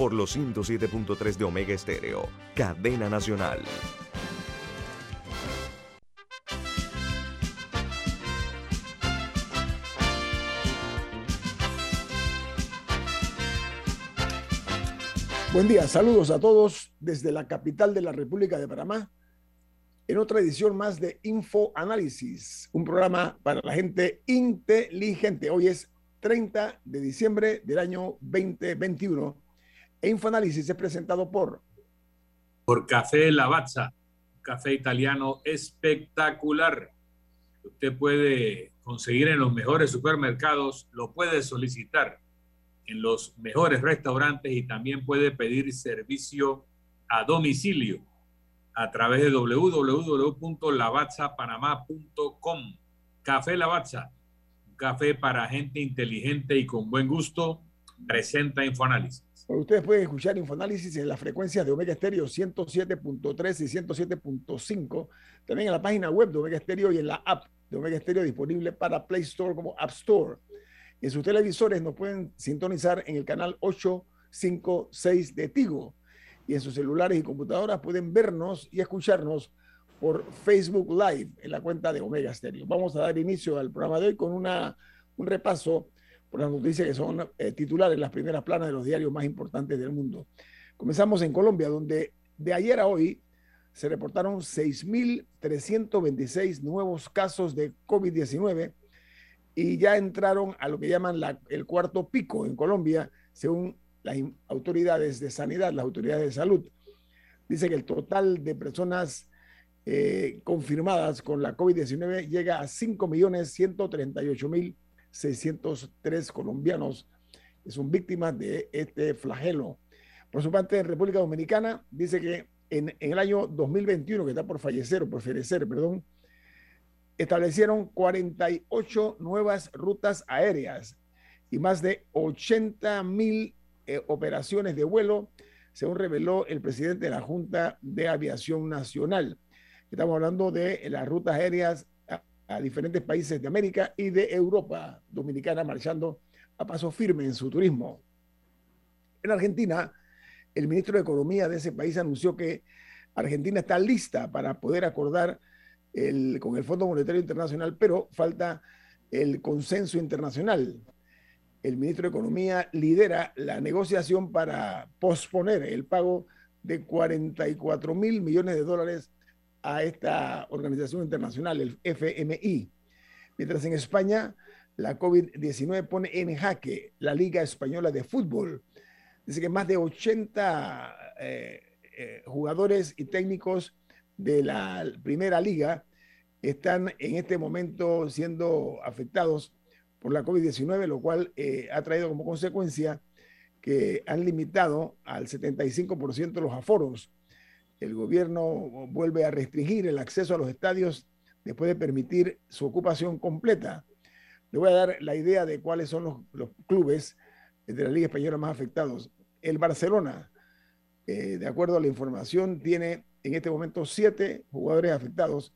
por los 107.3 de Omega Estéreo, cadena nacional. Buen día, saludos a todos desde la capital de la República de Panamá en otra edición más de Info Análisis, un programa para la gente inteligente. Hoy es 30 de diciembre del año 2021. E Info Análisis es presentado por por Café Lavazza, café italiano espectacular. Usted puede conseguir en los mejores supermercados, lo puede solicitar en los mejores restaurantes y también puede pedir servicio a domicilio a través de www.lavazzapanamá.com. Café Lavazza, un café para gente inteligente y con buen gusto, presenta Infoanálisis. Ustedes pueden escuchar Infoanálisis en las frecuencias de Omega Stereo 107.3 y 107.5, también en la página web de Omega Stereo y en la app de Omega Stereo disponible para Play Store como App Store. En sus televisores nos pueden sintonizar en el canal 856 de Tigo. Y en sus celulares y computadoras pueden vernos y escucharnos por Facebook Live en la cuenta de Omega Stereo. Vamos a dar inicio al programa de hoy con una, un repaso por las noticias que son eh, titulares, las primeras planas de los diarios más importantes del mundo. Comenzamos en Colombia, donde de ayer a hoy se reportaron 6.326 nuevos casos de COVID-19 y ya entraron a lo que llaman el cuarto pico en Colombia, según las autoridades de sanidad, las autoridades de salud. Dice que el total de personas eh, confirmadas con la COVID-19 llega a 5.138.603 colombianos que son víctimas de este flagelo. Por su parte, República Dominicana dice que en, el año 2021, que está por fallecer o por fallecer, perdón, establecieron 48 nuevas rutas aéreas y más de 80 mil eh, operaciones de vuelo, según reveló el presidente de la Junta de Aviación Nacional. Estamos hablando de las rutas aéreas a, diferentes países de América y de Europa, Dominicana marchando a paso firme en su turismo. En Argentina, el ministro de Economía de ese país anunció que Argentina está lista para poder acordar con el Fondo Monetario Internacional, pero falta el consenso internacional. El ministro de Economía lidera la negociación para posponer el pago de 44 mil millones de dólares a esta organización internacional, el FMI. Mientras en España la COVID-19 pone en jaque la Liga Española de Fútbol. Dice que más de 80 eh, eh, jugadores y técnicos de la primera liga están en este momento siendo afectados por la COVID-19, lo cual eh, ha traído como consecuencia que han limitado al 75% los aforos. El gobierno vuelve a restringir el acceso a los estadios después de permitir su ocupación completa. Le voy a dar la idea de cuáles son los, clubes de la Liga Española más afectados. El Barcelona, eh, de acuerdo a la información, tiene en este momento siete jugadores afectados.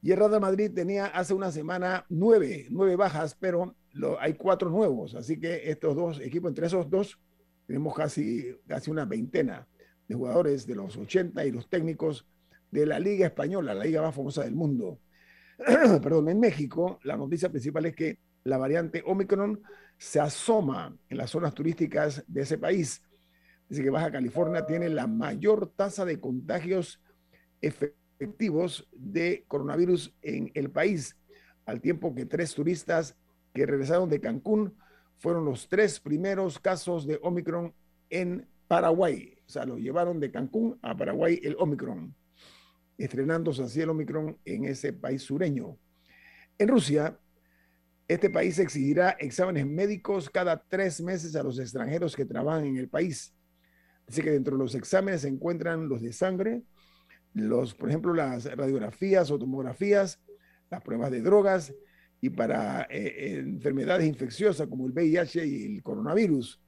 Y el Real Madrid tenía hace una semana nueve, nueve bajas, pero hay cuatro nuevos. Así que estos dos equipos, entre esos dos, tenemos casi, casi una veintena de jugadores de los 80 y los técnicos de la Liga Española, la liga más famosa del mundo. Perdón, en México, la noticia principal es que la variante Omicron se asoma en las zonas turísticas de ese país. Dice que Baja California tiene la mayor tasa de contagios efectivos de coronavirus en el país, al tiempo que tres turistas que regresaron de Cancún fueron los tres primeros casos de Omicron en Paraguay. O sea, lo llevaron de Cancún a Paraguay el Omicron, estrenándose así el Omicron en ese país sureño. En Rusia, Este país exigirá exámenes médicos cada tres meses a los extranjeros que trabajan en el país. Dice que dentro de los exámenes se encuentran los de sangre, los, por ejemplo, las radiografías o tomografías, las pruebas de drogas y para eh, enfermedades infecciosas como el VIH y el coronavirus.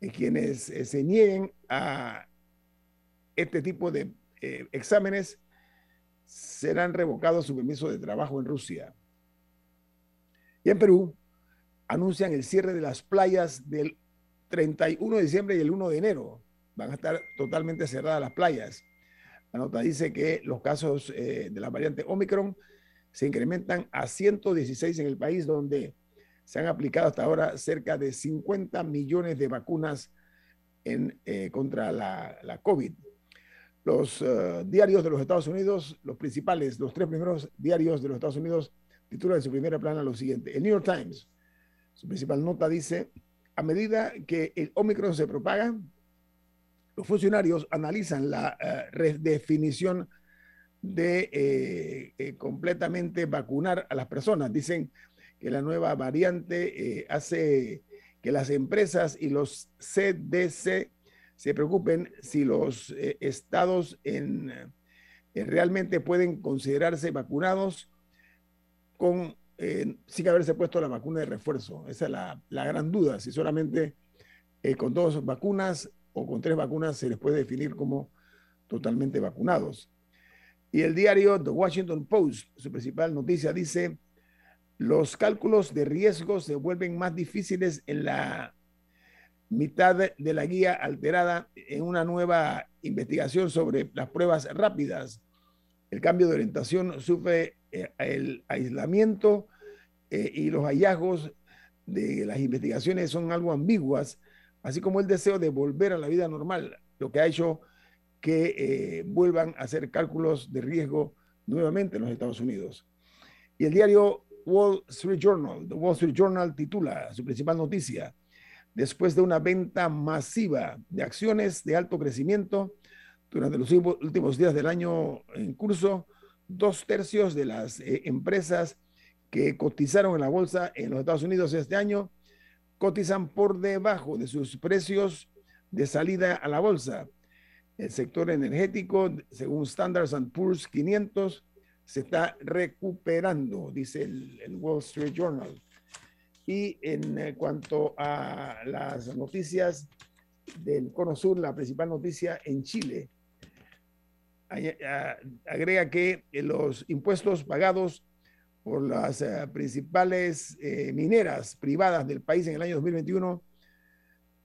Eh, quienes eh, se nieguen a este tipo de exámenes serán revocados su permiso de trabajo en Rusia. Y en Perú anuncian el cierre de las playas del 31 de diciembre y el 1 de enero. Van a estar totalmente cerradas las playas. La nota dice que los casos de la variante Omicron se incrementan a 116 en el país, donde se han aplicado hasta ahora cerca de 50 millones de vacunas eh, contra la, COVID. Los uh, diarios de los Estados Unidos, los principales, los tres primeros diarios de los Estados Unidos, titulan en su primera plana lo siguiente. El New York Times, su principal nota dice, a medida que el Omicron se propaga, los funcionarios analizan la uh, redefinición de eh, eh, completamente vacunar a las personas. Dicen que la nueva variante eh, hace que las empresas y los CDC se preocupen si los estados en, realmente pueden considerarse vacunados con, sin haberse puesto la vacuna de refuerzo. Esa es la, la gran duda, si solamente con dos vacunas o con tres vacunas se les puede definir como totalmente vacunados. Y el diario The Washington Post, su principal noticia, dice, los cálculos de riesgo se vuelven más difíciles en la mitad de la guía alterada en una nueva investigación sobre las pruebas rápidas. El cambio de orientación sufre eh, el aislamiento eh, y los hallazgos de las investigaciones son algo ambiguas, así como el deseo de volver a la vida normal, lo que ha hecho que eh, vuelvan a hacer cálculos de riesgo nuevamente en los Estados Unidos. Y el diario Wall Street Journal, The Wall Street Journal titula su principal noticia, después de una venta masiva de acciones de alto crecimiento durante los últimos días del año en curso, dos tercios de las eh, empresas que cotizaron en la bolsa en los Estados Unidos este año cotizan por debajo de sus precios de salida a la bolsa. El sector energético, según Standards Poor's 500, se está recuperando, dice el, Wall Street Journal. Y en eh, cuanto a las noticias del Cono Sur, la principal noticia en Chile, agrega que los impuestos pagados por las eh, principales eh, mineras privadas del país en el año 2021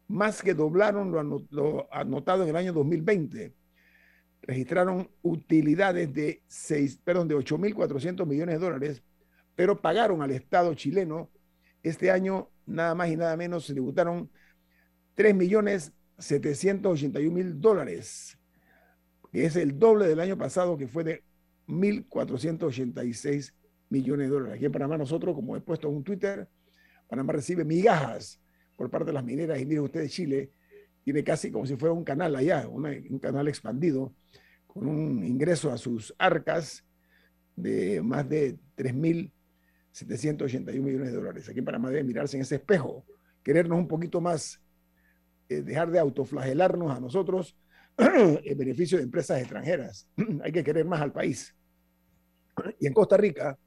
más que doblaron lo, anotado en el año 2020. Registraron utilidades de, 6, perdón, de 8.400 millones de dólares, pero pagaron al Estado chileno este año nada más y nada menos se tributaron 3.781.000 dólares, que es el doble del año pasado que fue de 1.486 millones de dólares. Aquí en Panamá nosotros, como he puesto en un Twitter, Panamá recibe migajas por parte de las mineras. Y miren ustedes, Chile tiene casi como si fuera un canal allá, un canal expandido, con un ingreso a sus arcas de más de 3.781 millones de dólares. Aquí en Panamá debe mirarse en ese espejo, querernos un poquito más, eh, dejar de autoflagelarnos a nosotros en beneficio de empresas extranjeras. Hay que querer más al país. Y en Costa Rica,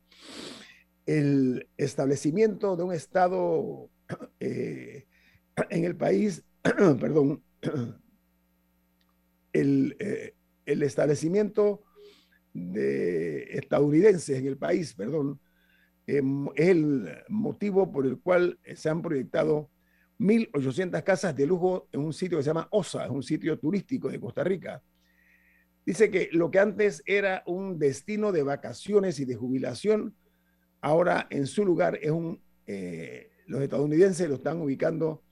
el establecimiento de un Estado eh, en el país, perdón, el, eh, el, establecimiento de estadounidenses en el país, perdón, em, es el motivo por el cual se han proyectado 1.800 casas de lujo en un sitio que se llama OSA, es un sitio turístico de Costa Rica. Dice que lo que antes era un destino de vacaciones y de jubilación, ahora en su lugar es un eh, los estadounidenses lo están ubicando, eh,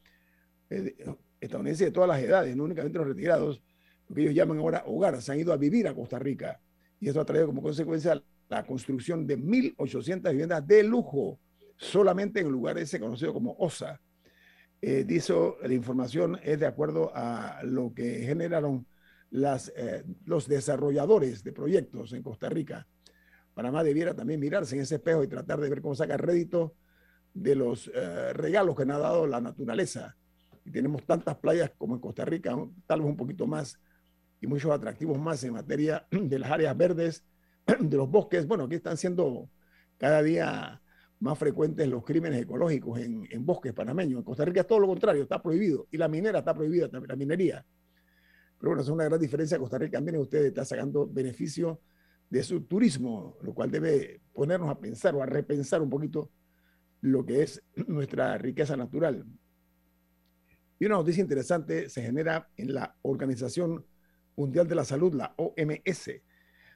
estadounidenses de todas las edades, no únicamente los retirados, lo que ellos llaman ahora hogar, se han ido a vivir a Costa Rica. Y esto ha traído como consecuencia la construcción de 1.800 viviendas de lujo, solamente en el lugar ese conocido como OSA. Eh, dice, la información es de acuerdo a lo que generaron las, eh, los desarrolladores de proyectos en Costa Rica. Panamá debiera también mirarse en ese espejo y tratar de ver cómo saca rédito de los eh, regalos que nos ha dado la naturaleza. Y tenemos tantas playas como en Costa Rica, tal vez un poquito más, y muchos atractivos más en materia de las áreas verdes, de los bosques. Bueno, aquí están siendo cada día más frecuentes los crímenes ecológicos en, bosques panameños. En Costa Rica es todo lo contrario, está prohibido. Y la minera está prohibida, también la minería. Pero bueno, es una gran diferencia. Costa Rica también usted está sacando beneficio de su turismo, lo cual debe ponernos a pensar o a repensar un poquito lo que es nuestra riqueza natural. Y una noticia interesante se genera en la Organización Mundial de la Salud, la OMS.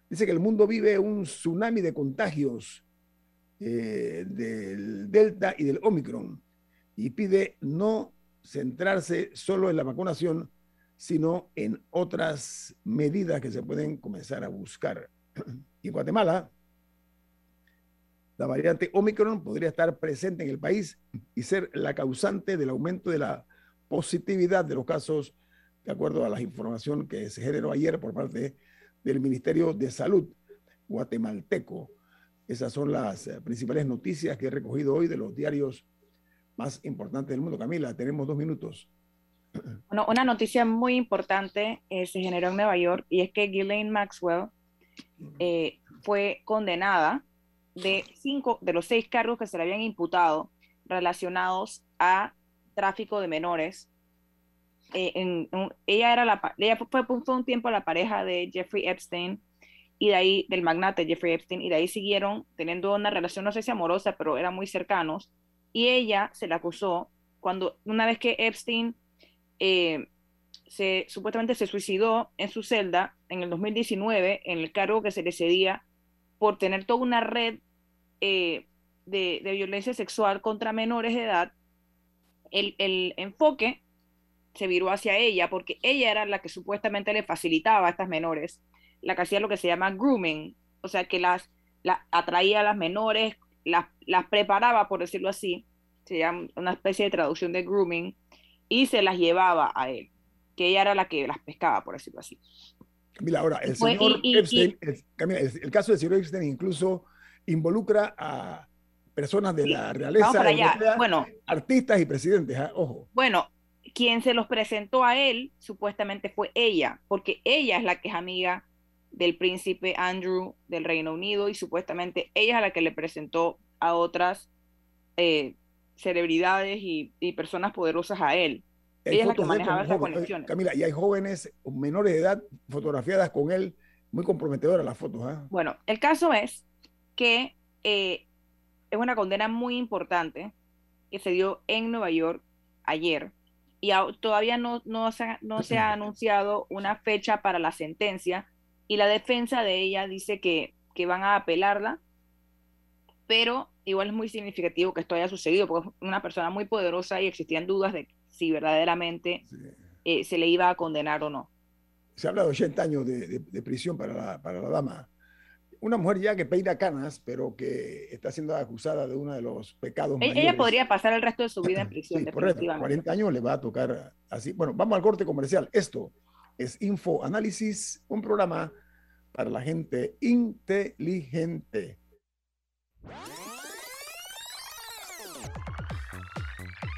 Dice que el mundo vive un tsunami de contagios eh, del Delta y del Omicron y pide no centrarse solo en la vacunación, sino en otras medidas que se pueden comenzar a buscar. Y en Guatemala, la variante Omicron podría estar presente en el país y ser la causante del aumento de la positividad de los casos, de acuerdo a la información que se generó ayer por parte del Ministerio de Salud guatemalteco. Esas son las eh, principales noticias que he recogido hoy de los diarios más importantes del mundo. Camila, tenemos dos minutos. Bueno, una noticia muy importante eh, se generó en Nueva York y es que Ghislaine Maxwell eh, fue condenada de cinco de los seis cargos que se le habían imputado relacionados a tráfico de menores. en, ella era la ella fue, fue un tiempo la pareja de Jeffrey Epstein y de ahí, del magnate Jeffrey Epstein, y de ahí siguieron teniendo una relación, no sé si amorosa, pero eran muy cercanos, y ella se la acusó cuando, una vez que Epstein eh, se, supuestamente se suicidó en su celda en el 2019, en el cargo que se le cedía por tener toda una red eh, de, de, violencia sexual contra menores de edad, el, el enfoque se viró hacia ella porque ella era la que supuestamente le facilitaba a estas menores la que hacía lo que se llama grooming, o sea, que las, atraía a las menores, las, las preparaba, por decirlo así, se llama una especie de traducción de grooming, y se las llevaba a él, que ella era la que las pescaba, por decirlo así. Camila, ahora, el señor Epstein, el, caso del señor Epstein incluso involucra a personas de la realeza, bueno, artistas y presidentes, ¿ah? ojo. Bueno, quien se los presentó a él supuestamente fue ella, porque ella es la que es amiga del príncipe Andrew del Reino Unido y supuestamente ella es la que le presentó a otras eh, celebridades y, personas poderosas a él. ella es la que manejaba esas conexiones. Camila, y hay jóvenes menores de edad fotografiadas con él, muy comprometedoras las fotos. ¿ah? Bueno, el caso es que eh, es una condena muy importante que se dio en Nueva York ayer y todavía no, no, se, no se ha anunciado una fecha para la sentencia y la defensa de ella dice que, que van a apelarla, pero igual es muy significativo que esto haya sucedido, porque es una persona muy poderosa y existían dudas de si verdaderamente eh, se le iba a condenar o no. Se habla de 80 años de, de, prisión para la, para la, dama. Una mujer ya que peina canas, pero que está siendo acusada de uno de los pecados ella, mayores. Ella podría pasar el resto de su vida en prisión. Sí, correcto. 40 años le va a tocar así. Bueno, vamos al corte comercial. Esto es Info Análisis, un programa para la gente inteligente.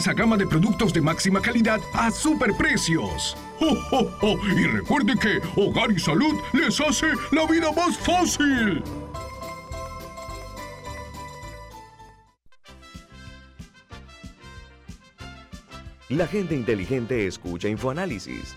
extensa gama de productos de máxima calidad a superprecios. ¡Oh, Y recuerde que Hogar y Salud les hace la vida más fácil. La gente inteligente escucha InfoAnálisis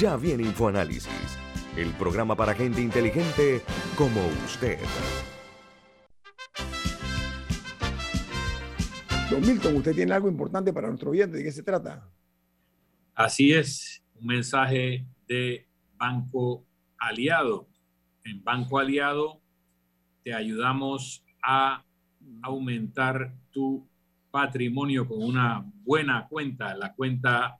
Ya viene InfoAnálisis, el programa para gente inteligente como usted. Don Milton, usted tiene algo importante para nuestro oyente. ¿De qué se trata? Así es, un mensaje de Banco Aliado. En Banco Aliado te ayudamos a aumentar tu patrimonio con una buena cuenta, la cuenta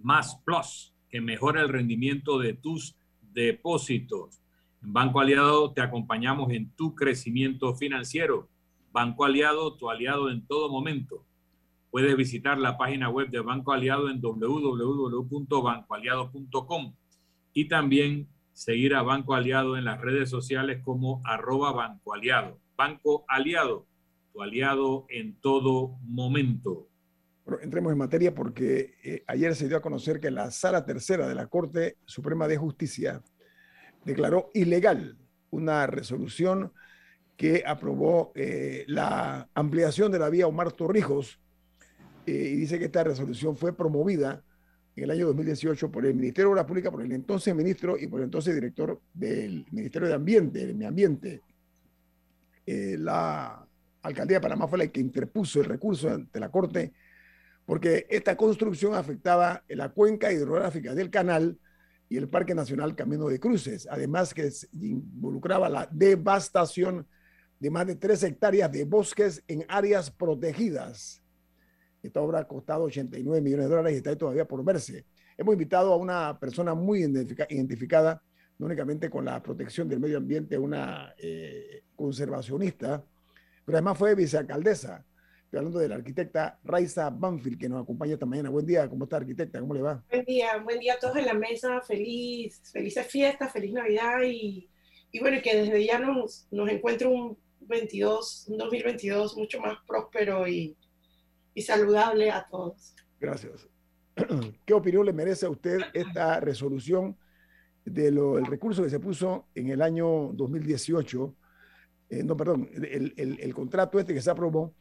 Más Plus que mejora el rendimiento de tus depósitos. En Banco Aliado te acompañamos en tu crecimiento financiero. Banco Aliado, tu aliado en todo momento. Puedes visitar la página web de Banco Aliado en www.bancoaliado.com y también seguir a Banco Aliado en las redes sociales como arroba Banco Aliado. Banco Aliado, tu aliado en todo momento entremos en materia porque eh, ayer se dio a conocer que la Sala Tercera de la Corte Suprema de Justicia declaró ilegal una resolución que aprobó eh, la ampliación de la vía Omar Torrijos eh, y dice que esta resolución fue promovida en el año 2018 por el Ministerio de Obras Públicas, por el entonces ministro y por el entonces director del Ministerio de Ambiente, de Medio Ambiente. la alcaldía de Panamá fue la que interpuso el recurso ante la Corte porque esta construcción afectaba la cuenca hidrográfica del canal y el Parque Nacional Camino de Cruces, además que involucraba la devastación de más de tres hectáreas de bosques en áreas protegidas. Esta obra ha costado 89 millones de dólares y está todavía por verse. Hemos invitado a una persona muy identificada, no únicamente con la protección del medio ambiente, una eh, conservacionista, pero además fue vicealcaldesa Estoy hablando de la arquitecta Raiza Banfield, que nos acompaña esta mañana. Buen día, ¿cómo está, arquitecta? ¿Cómo le va? Buen día, buen día a todos en la mesa. Feliz, felices fiestas, feliz Navidad y, y bueno, que desde ya nos, nos encuentre un 22, un 2022 mucho más próspero y, y saludable a todos. Gracias. ¿Qué opinión le merece a usted esta resolución del recurso que se puso en el año 2018? Eh, no, perdón, el, el, el contrato este que se aprobó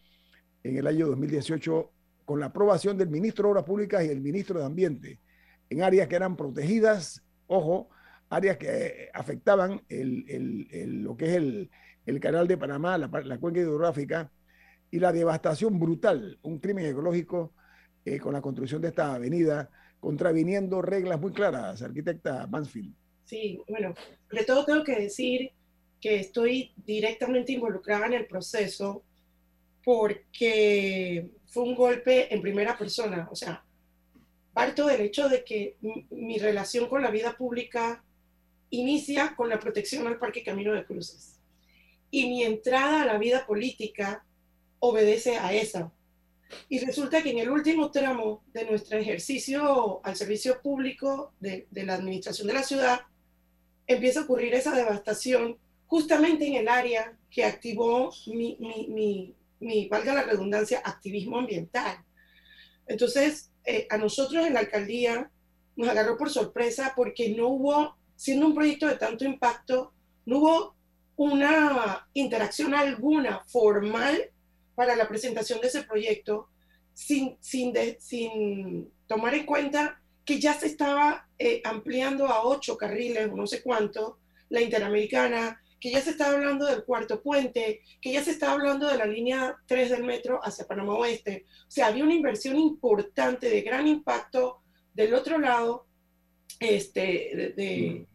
en el año 2018 con la aprobación del ministro de Obras Públicas y el ministro de Ambiente en áreas que eran protegidas, ojo, áreas que afectaban lo que es el, canal de Panamá, la, cuenca hidrográfica, y la devastación brutal, un crimen ecológico eh, con la construcción de esta avenida, contraviniendo reglas muy claras, arquitecta Mansfield. Sí, bueno, de todo tengo que decir que estoy directamente involucrada en el proceso porque fue un golpe en primera persona. O sea, parto del hecho de que mi relación con la vida pública inicia con la protección al Parque Camino de Cruces. Y mi entrada a la vida política obedece a esa. Y resulta que en el último tramo de nuestro ejercicio al servicio público de, la administración de la ciudad, empieza a ocurrir esa devastación justamente en el área que activó mi, mi, mi, valga la redundancia, activismo ambiental. Entonces, eh, a nosotros en la alcaldía nos agarró por sorpresa porque no hubo, siendo un proyecto de tanto impacto, no hubo una interacción alguna formal para la presentación de ese proyecto sin, sin, sin tomar en cuenta que ya se estaba eh, ampliando a ocho carriles no sé cuánto, la Interamericana, que ya se está hablando del cuarto puente, que ya se está hablando de la línea 3 del metro hacia Panamá Oeste. O sea, había una inversión importante de gran impacto del otro lado este, de,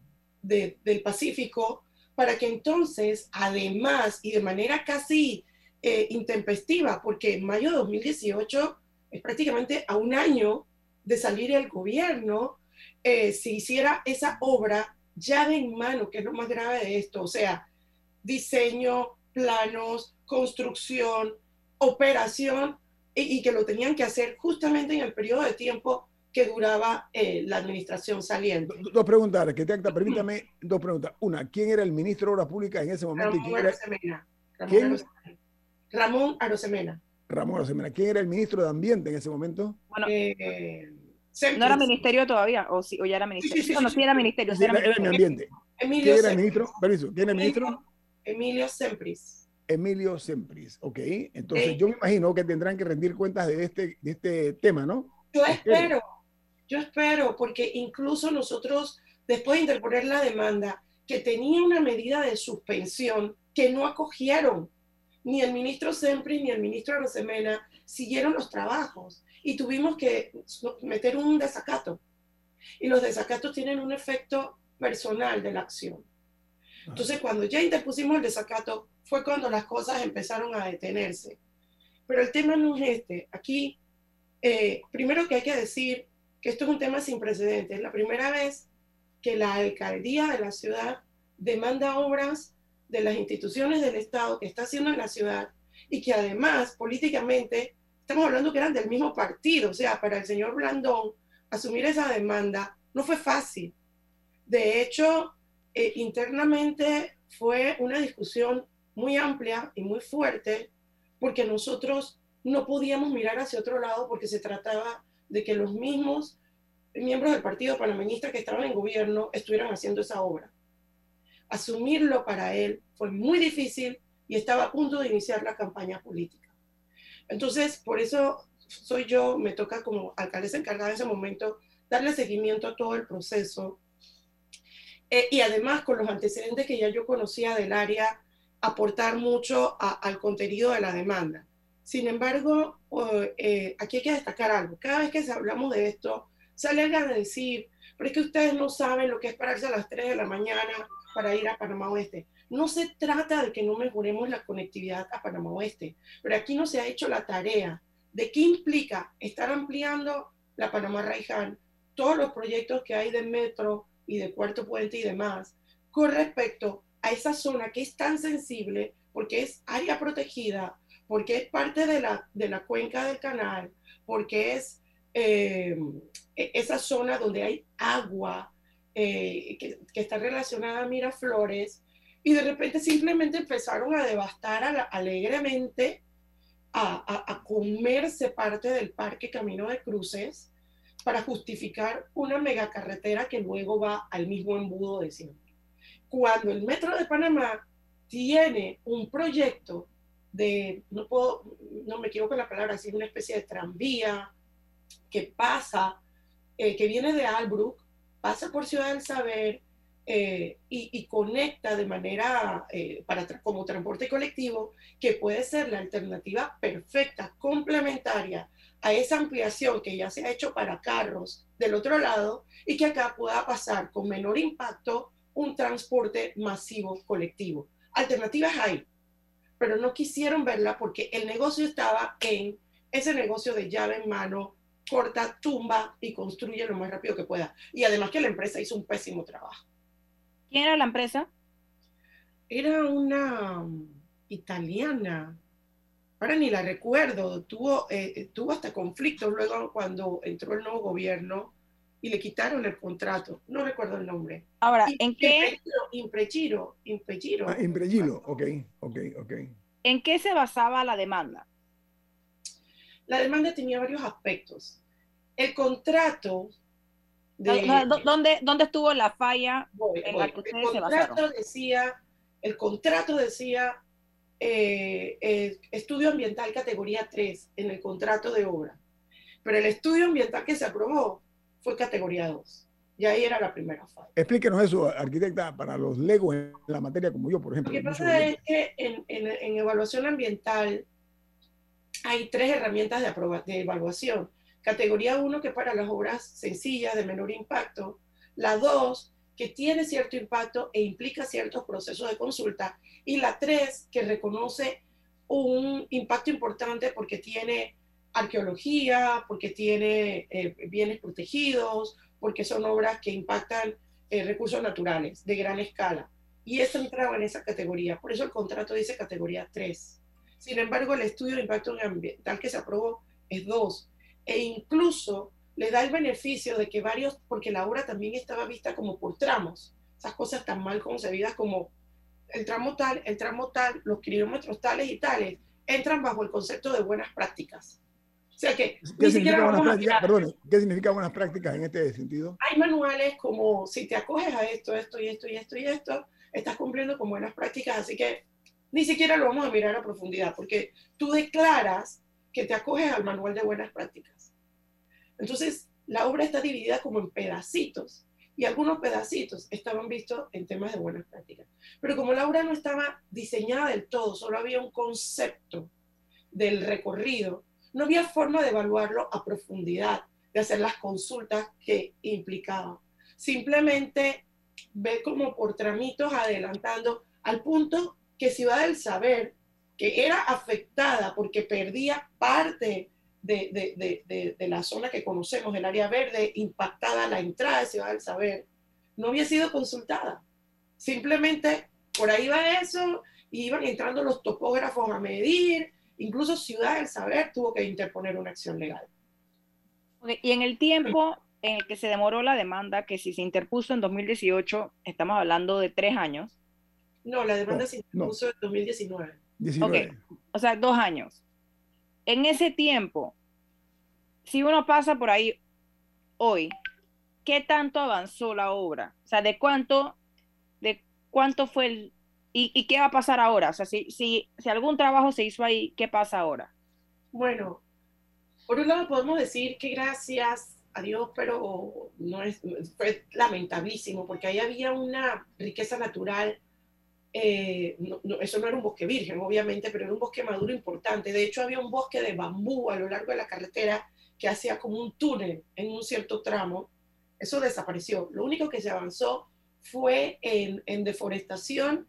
de, del Pacífico, para que entonces, además, y de manera casi eh, intempestiva, porque en mayo de 2018 es prácticamente a un año de salir el gobierno, eh, se hiciera esa obra llave en mano, que es lo más grave de esto, o sea, diseño, planos, construcción, operación, y, que lo tenían que hacer justamente en el periodo de tiempo que duraba eh, la administración saliente. Dos preguntas, que te acta, permítame, dos preguntas. Una, ¿quién era el ministro de Obras Públicas en ese momento? Ramón Arosemena. ¿Quién? Ramón Arosemena. Ramón Arosemena. ¿Quién era el ministro de Ambiente en ese momento? Bueno, eh, no era ministerio todavía, o, sí, o ya era ministerio. Sí, sí, no, sí era ministerio. Sí, era, era, mi ambiente. Emilio ¿Quién era el ministro? Permiso, ¿quién era el ministro? Emilio Sempris. Emilio Sempris, ok. Entonces yo me imagino que tendrán que rendir cuentas de este, de este tema, ¿no? Yo espero, yo espero, porque incluso nosotros, después de interponer la demanda, que tenía una medida de suspensión que no acogieron, ni el ministro Sempris ni el ministro Arosemena siguieron los trabajos y tuvimos que meter un desacato. Y los desacatos tienen un efecto personal de la acción. Entonces, cuando ya interpusimos el desacato, fue cuando las cosas empezaron a detenerse. Pero el tema no es este. Aquí, eh, primero que hay que decir que esto es un tema sin precedentes. Es la primera vez que la alcaldía de la ciudad demanda obras de las instituciones del Estado que está haciendo en la ciudad y que además políticamente estamos hablando que eran del mismo partido, o sea, para el señor Blandón asumir esa demanda no fue fácil. De hecho, eh, internamente fue una discusión muy amplia y muy fuerte porque nosotros no podíamos mirar hacia otro lado porque se trataba de que los mismos miembros del partido panameñista que estaban en gobierno estuvieran haciendo esa obra. Asumirlo para él fue muy difícil y estaba a punto de iniciar la campaña política. Entonces, por eso soy yo, me toca como alcaldesa encargada en ese momento darle seguimiento a todo el proceso. Eh, y además, con los antecedentes que ya yo conocía del área, aportar mucho al contenido de la demanda. Sin embargo, eh, aquí hay que destacar algo. Cada vez que hablamos de esto, sale a decir, pero es que ustedes no saben lo que es pararse a las 3 de la mañana para ir a Panamá Oeste. No se trata de que no mejoremos la conectividad a Panamá Oeste, pero aquí no se ha hecho la tarea de qué implica estar ampliando la Panamá Raiján, todos los proyectos que hay de metro y de cuarto puente y demás, con respecto a esa zona que es tan sensible porque es área protegida, porque es parte de la, de la cuenca del canal, porque es eh, e, esa zona donde hay agua eh, que, que, está relacionada a Miraflores, y de repente simplemente empezaron a devastar alegremente, a, comerse parte del parque Camino de Cruces para justificar una megacarretera que luego va al mismo embudo de siempre. Cuando el Metro de Panamá tiene un proyecto de, no puedo, no me equivoco en la palabra, es una especie de tranvía que pasa, eh, que viene de Albrook, pasa por Ciudad del Saber, eh, y, conecta de manera eh, para como transporte colectivo, que puede ser la alternativa perfecta, complementaria a esa ampliación que ya se ha hecho para carros del otro lado y que acá pueda pasar con menor impacto un transporte masivo colectivo. Alternativas hay, pero no quisieron verla porque el negocio estaba en ese negocio de llave en mano, corta, tumba y construye lo más rápido que pueda. Y además que la empresa hizo un pésimo trabajo. ¿Quién era la empresa? Era una um, italiana. Ahora ni la recuerdo. Tuvo, eh, tuvo hasta conflictos luego cuando entró el nuevo gobierno y le quitaron el contrato. No recuerdo el nombre. Ahora, ¿en qué? Impregiro. Impregiro. Ah, Impregilo, ok, ok, ok. ¿En qué se basaba la demanda? La demanda tenía varios aspectos. El contrato ¿Dónde, ¿Dónde, estuvo la falla en la que ustedes el contrato Decía, el contrato decía eh, eh, estudio ambiental categoría 3 en el contrato de obra, pero el estudio ambiental que se aprobó fue categoría 2. Y ahí era la primera falla. Explíquenos eso, arquitecta, para los legos en la materia como yo, por ejemplo. Lo que pasa es que en, en, en, evaluación ambiental hay tres herramientas de, de evaluación Categoría 1, que para las obras sencillas, de menor impacto. La dos, que tiene cierto impacto e implica ciertos procesos de consulta. Y la tres, que reconoce un impacto importante porque tiene arqueología, porque tiene eh, bienes protegidos, porque son obras que impactan eh, recursos naturales de gran escala. Y eso entraba en esa categoría. Por eso el contrato dice categoría 3. Sin embargo, el estudio de impacto ambiental que se aprobó es 2. E incluso le da el beneficio de que varios, porque la obra también estaba vista como por tramos, esas cosas tan mal concebidas como el tramo tal, el tramo tal, los kilómetros tales y tales, entran bajo el concepto de buenas prácticas. O sea que ¿Qué significa, buenas prácticas? Perdón, ¿Qué significa buenas prácticas en este sentido? Hay manuales como si te acoges a esto, esto y esto y esto y esto, estás cumpliendo con buenas prácticas, así que ni siquiera lo vamos a mirar a profundidad, porque tú declaras que te acoges al manual de buenas prácticas. Entonces, la obra está dividida como en pedacitos y algunos pedacitos estaban vistos en temas de buenas prácticas. Pero como la obra no estaba diseñada del todo, solo había un concepto del recorrido, no había forma de evaluarlo a profundidad, de hacer las consultas que implicaba. Simplemente ve como por tramitos adelantando al punto que Ciudad del Saber, que era afectada porque perdía parte de, la zona que conocemos, el área verde, impactada la entrada de Ciudad del Saber, no había sido consultada. Simplemente por ahí va eso, y iban entrando los topógrafos a medir, incluso Ciudad del Saber tuvo que interponer una acción legal. Y en el tiempo en el que se demoró la demanda, que si se interpuso en 2018, estamos hablando de tres años. No, la demanda se interpuso en 2019. O sea, dos años. En ese tiempo, si uno pasa por ahí hoy, ¿qué tanto avanzó la obra? O sea, ¿de cuánto, de cuánto fue el... Y, qué va a pasar ahora? O sea, si, si, si algún trabajo se hizo ahí, ¿qué pasa ahora? Bueno, por un lado podemos decir que gracias a Dios, pero no es, fue lamentabilísimo, porque ahí había una riqueza natural eh, eso no era un bosque virgen, obviamente, pero era un bosque maduro importante. De hecho, había un bosque de bambú a lo largo de la carretera que hacía como un túnel en un cierto tramo. Eso desapareció. Lo único que se avanzó fue en, deforestación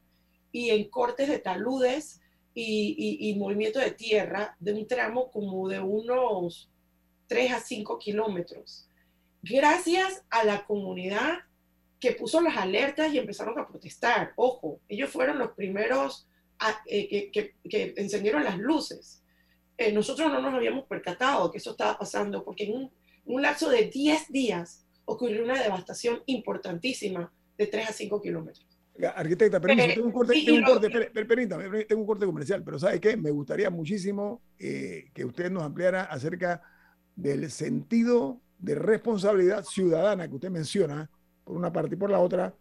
y en cortes de taludes y, y, movimiento de tierra de un tramo como de unos 3 a 5 kilómetros. Gracias a la comunidad que puso las alertas y empezaron a protestar. Ojo, ellos fueron los primeros eh, que, encendieron las luces. Eh, nosotros no nos habíamos percatado que eso estaba pasando porque en un, lapso de 10 días ocurrió una devastación importantísima de 3 a 5 kilómetros. Arquitecta, permiso, tengo un corte, tengo un corte, permítame, tengo un corte comercial, pero ¿sabe qué? Me gustaría muchísimo eh, que usted nos ampliara acerca del sentido de responsabilidad ciudadana que usted menciona por una parte, y por la otra,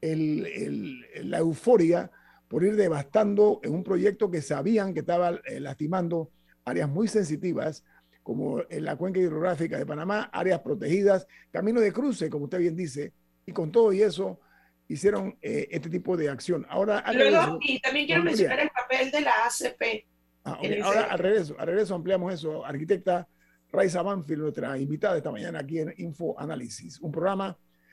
la euforia por ir devastando en un proyecto que sabían que estaba eh, lastimando áreas muy sensitivas, como en la cuenca hidrográfica de Panamá, áreas protegidas, camino de cruce, como usted bien dice, y con todo y eso hicieron eh, este tipo de acción. Ahora, y también quiero mencionar el papel de la ACP. Ah, Ahora, al regreso, al regreso ampliamos eso. Arquitecta Raiza Banfield, nuestra invitada esta mañana aquí en Info Análisis, un programa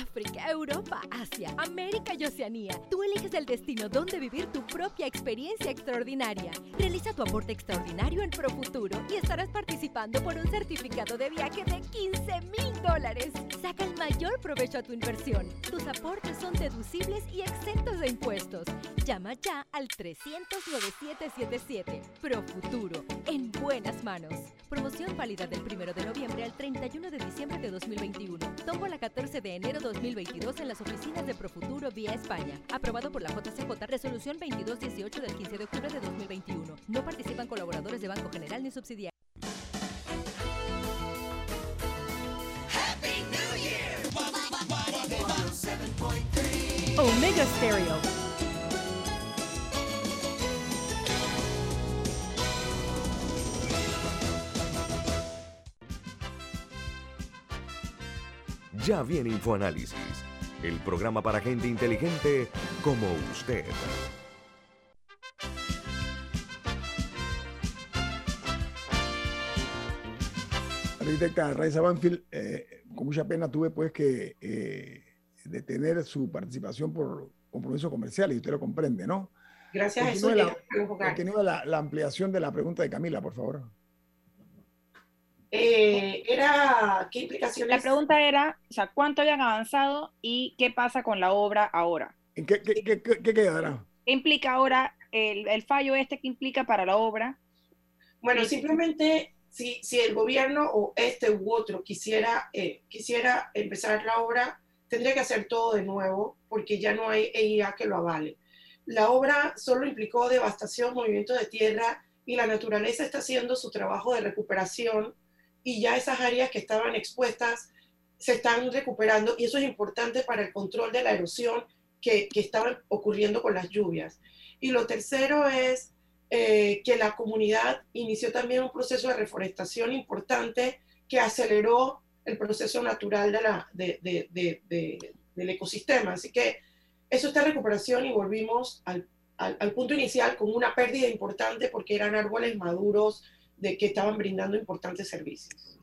África, Europa, Asia, América y Oceanía. Tú eliges el destino donde vivir tu propia experiencia extraordinaria. Realiza tu aporte extraordinario en Profuturo y estarás participando por un certificado de viaje de 15 mil dólares. Saca el mayor provecho a tu inversión. Tus aportes son deducibles y exentos de impuestos. Llama ya al 300-9777. Profuturo, en buenas manos. Promoción válida del 1 de noviembre al 31 de diciembre de 2021. Tomo la 14 de enero 2022 en las oficinas de Profuturo vía España. Aprobado por la JCJ Resolución 2218 del 15 de octubre de 2021. No participan colaboradores de Banco General ni subsidiarios. Omega Stereo. Ya viene InfoAnálisis, el programa para gente inteligente como usted. arquitecta Raiza Banfield, eh, con mucha pena tuve pues que eh, detener su participación por compromiso comercial y usted lo comprende, ¿no? Gracias a eso. La, la, la, ampliación de la pregunta de Camila, por favor. Eh, era, ¿qué implicaciones? La pregunta era, o sea, ¿cuánto habían avanzado y qué pasa con la obra ahora? ¿En qué, qué, qué, qué quedará? ¿Qué implica ahora el, el, fallo este que implica para la obra? Bueno, simplemente si, si el gobierno o este u otro quisiera, eh, quisiera empezar la obra, tendría que hacer todo de nuevo porque ya no hay EIA que lo avale. La obra solo implicó devastación, movimiento de tierra y la naturaleza está haciendo su trabajo de recuperación y ya esas áreas que estaban expuestas se están recuperando y eso es importante para el control de la erosión que, que estaba ocurriendo con las lluvias. Y lo tercero es eh, que la comunidad inició también un proceso de reforestación importante que aceleró el proceso natural de del ecosistema. Así que eso está en recuperación y volvimos al, al, punto inicial con una pérdida importante porque eran árboles maduros de que estaban brindando importantes servicios.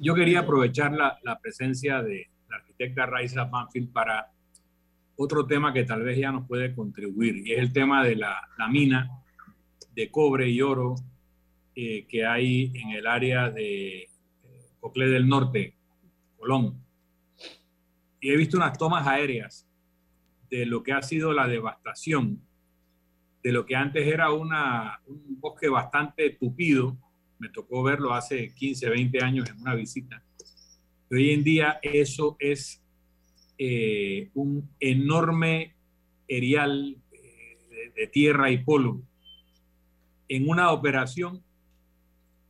Yo quería aprovechar la, la presencia de la arquitecta Raiza Banfield para otro tema que tal vez ya nos puede contribuir y es el tema de la, la mina de cobre y oro eh, que hay en el área de eh, Coclé del Norte, Colón. Y he visto unas tomas aéreas de lo que ha sido la devastación de lo que antes era un bosque bastante tupido. Me tocó verlo hace 15, 20 años en una visita. hoy en día eso es eh, un enorme erial de, de tierra y polvo en una operación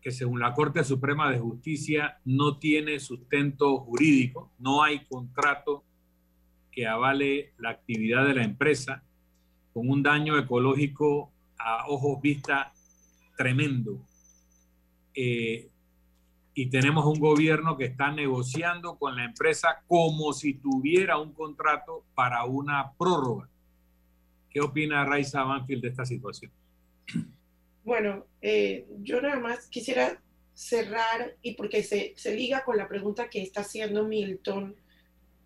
que según la Corte Suprema de Justicia no tiene sustento jurídico, no hay contrato que avale la actividad de la empresa, con un daño ecológico a ojos vista tremendo. Eh, y tenemos un gobierno que está negociando con la empresa como si tuviera un contrato para una prórroga. ¿Qué opina Raiza Banfield de esta situación? Bueno, eh, yo nada más quisiera cerrar y porque se, se, liga con la pregunta que está haciendo Milton,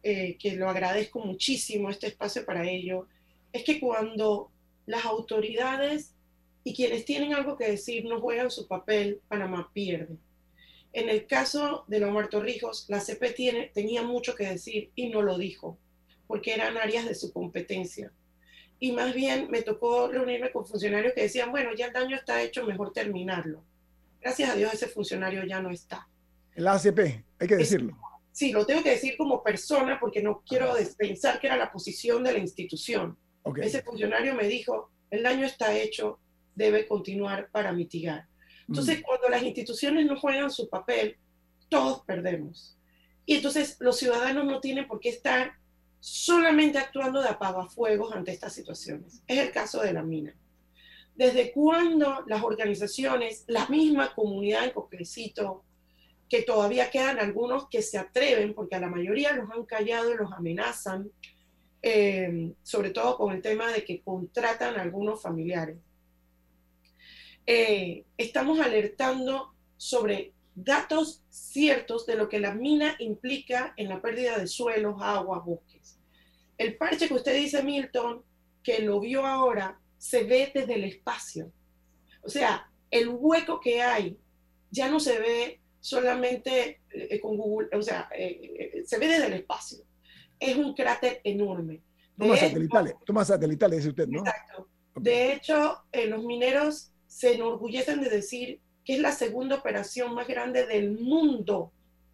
eh, que lo agradezco muchísimo este espacio para ello, es que cuando las autoridades y quienes tienen algo que decir no juegan su papel, Panamá pierde. En el caso de Omar Torrijos, la CP tiene, tenía mucho que decir y no lo dijo, porque eran áreas de su competencia y más bien me tocó reunirme con funcionarios que decían, bueno, ya el daño está hecho, mejor terminarlo. Gracias a Dios ese funcionario ya no está. El ACP, hay que decirlo. sí, lo tengo que decir como persona porque no quiero pensar que era la posición de la institución. Okay. Ese funcionario me dijo, el daño está hecho, debe continuar para mitigar. Entonces, mm. cuando las instituciones no juegan su papel, todos perdemos. Y entonces los ciudadanos no tienen por qué estar solamente actuando de apagafuegos ante estas situaciones. Es el caso de la mina. ¿Desde cuándo las organizaciones, la misma comunidad en Coclecito, que todavía quedan algunos que se atreven, porque a la mayoría los han callado y los amenazan, eh, sobre todo con el tema de que contratan a algunos familiares? Eh, estamos alertando sobre datos ciertos de lo que la mina implica en la pérdida de suelos, agua, bosques. El parche que usted dice, Milton, que lo vio ahora, se ve desde el espacio. O sea, el hueco que hay ya no se ve solamente eh, con Google, o sea, eh, eh, se ve desde el espacio. Es un cráter enorme. Tomas satelitales, toma satelitales, dice usted, ¿no? Exacto. De hecho, los mineros se enorgullecen de decir que es la segunda operación más grande del mundo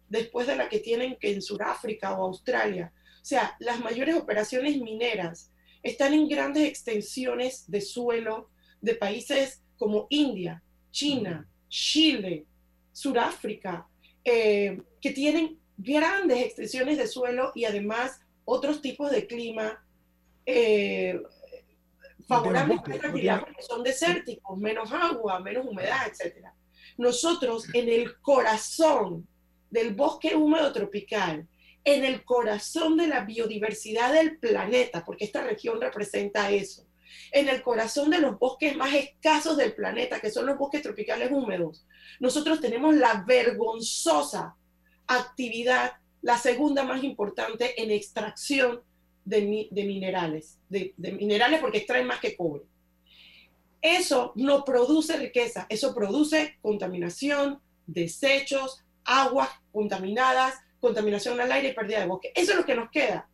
después de la que tienen que en Sudáfrica o Australia. O sea, las mayores operaciones mineras están en grandes extensiones de suelo de países como India, China, Chile, Sudáfrica, eh, que tienen grandes extensiones de suelo y además otros tipos de clima eh, favorables para la actividad porque son desérticos, menos agua, menos humedad, etc. Nosotros en el corazón del bosque húmedo tropical, en el corazón de la biodiversidad del planeta, porque esta región representa eso, en el corazón de los bosques más escasos del planeta, que son los bosques tropicales húmedos, nosotros tenemos la vergonzosa actividad, la segunda más importante en extracción de, minerales, de, de minerales porque extraen más que cobre. Eso no produce riqueza, eso produce contaminación, desechos, aguas contaminadas, contaminación al aire y pérdida de bosque. Eso es lo que nos queda.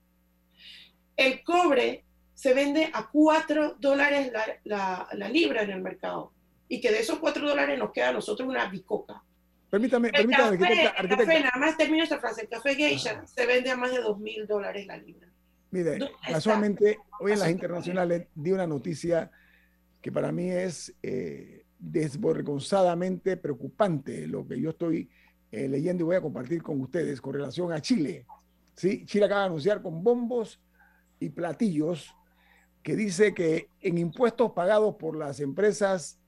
El cobre se vende a 4 dólares la, libra en el mercado y que de esos 4 dólares nos queda a nosotros una bicoca. Permítame, permítame, café, el café, nada más termino esta frase, el café geisha se vende a más de 2 mil dólares la libra. Mire, casualmente hoy en las internacionales di una noticia que para mí es eh, desvergonzadamente preocupante lo que yo estoy eh, leyendo y voy a compartir con ustedes con relación a Chile. ¿sí? Chile acaba de anunciar con bombos y platillos que dice que en impuestos pagados por las empresas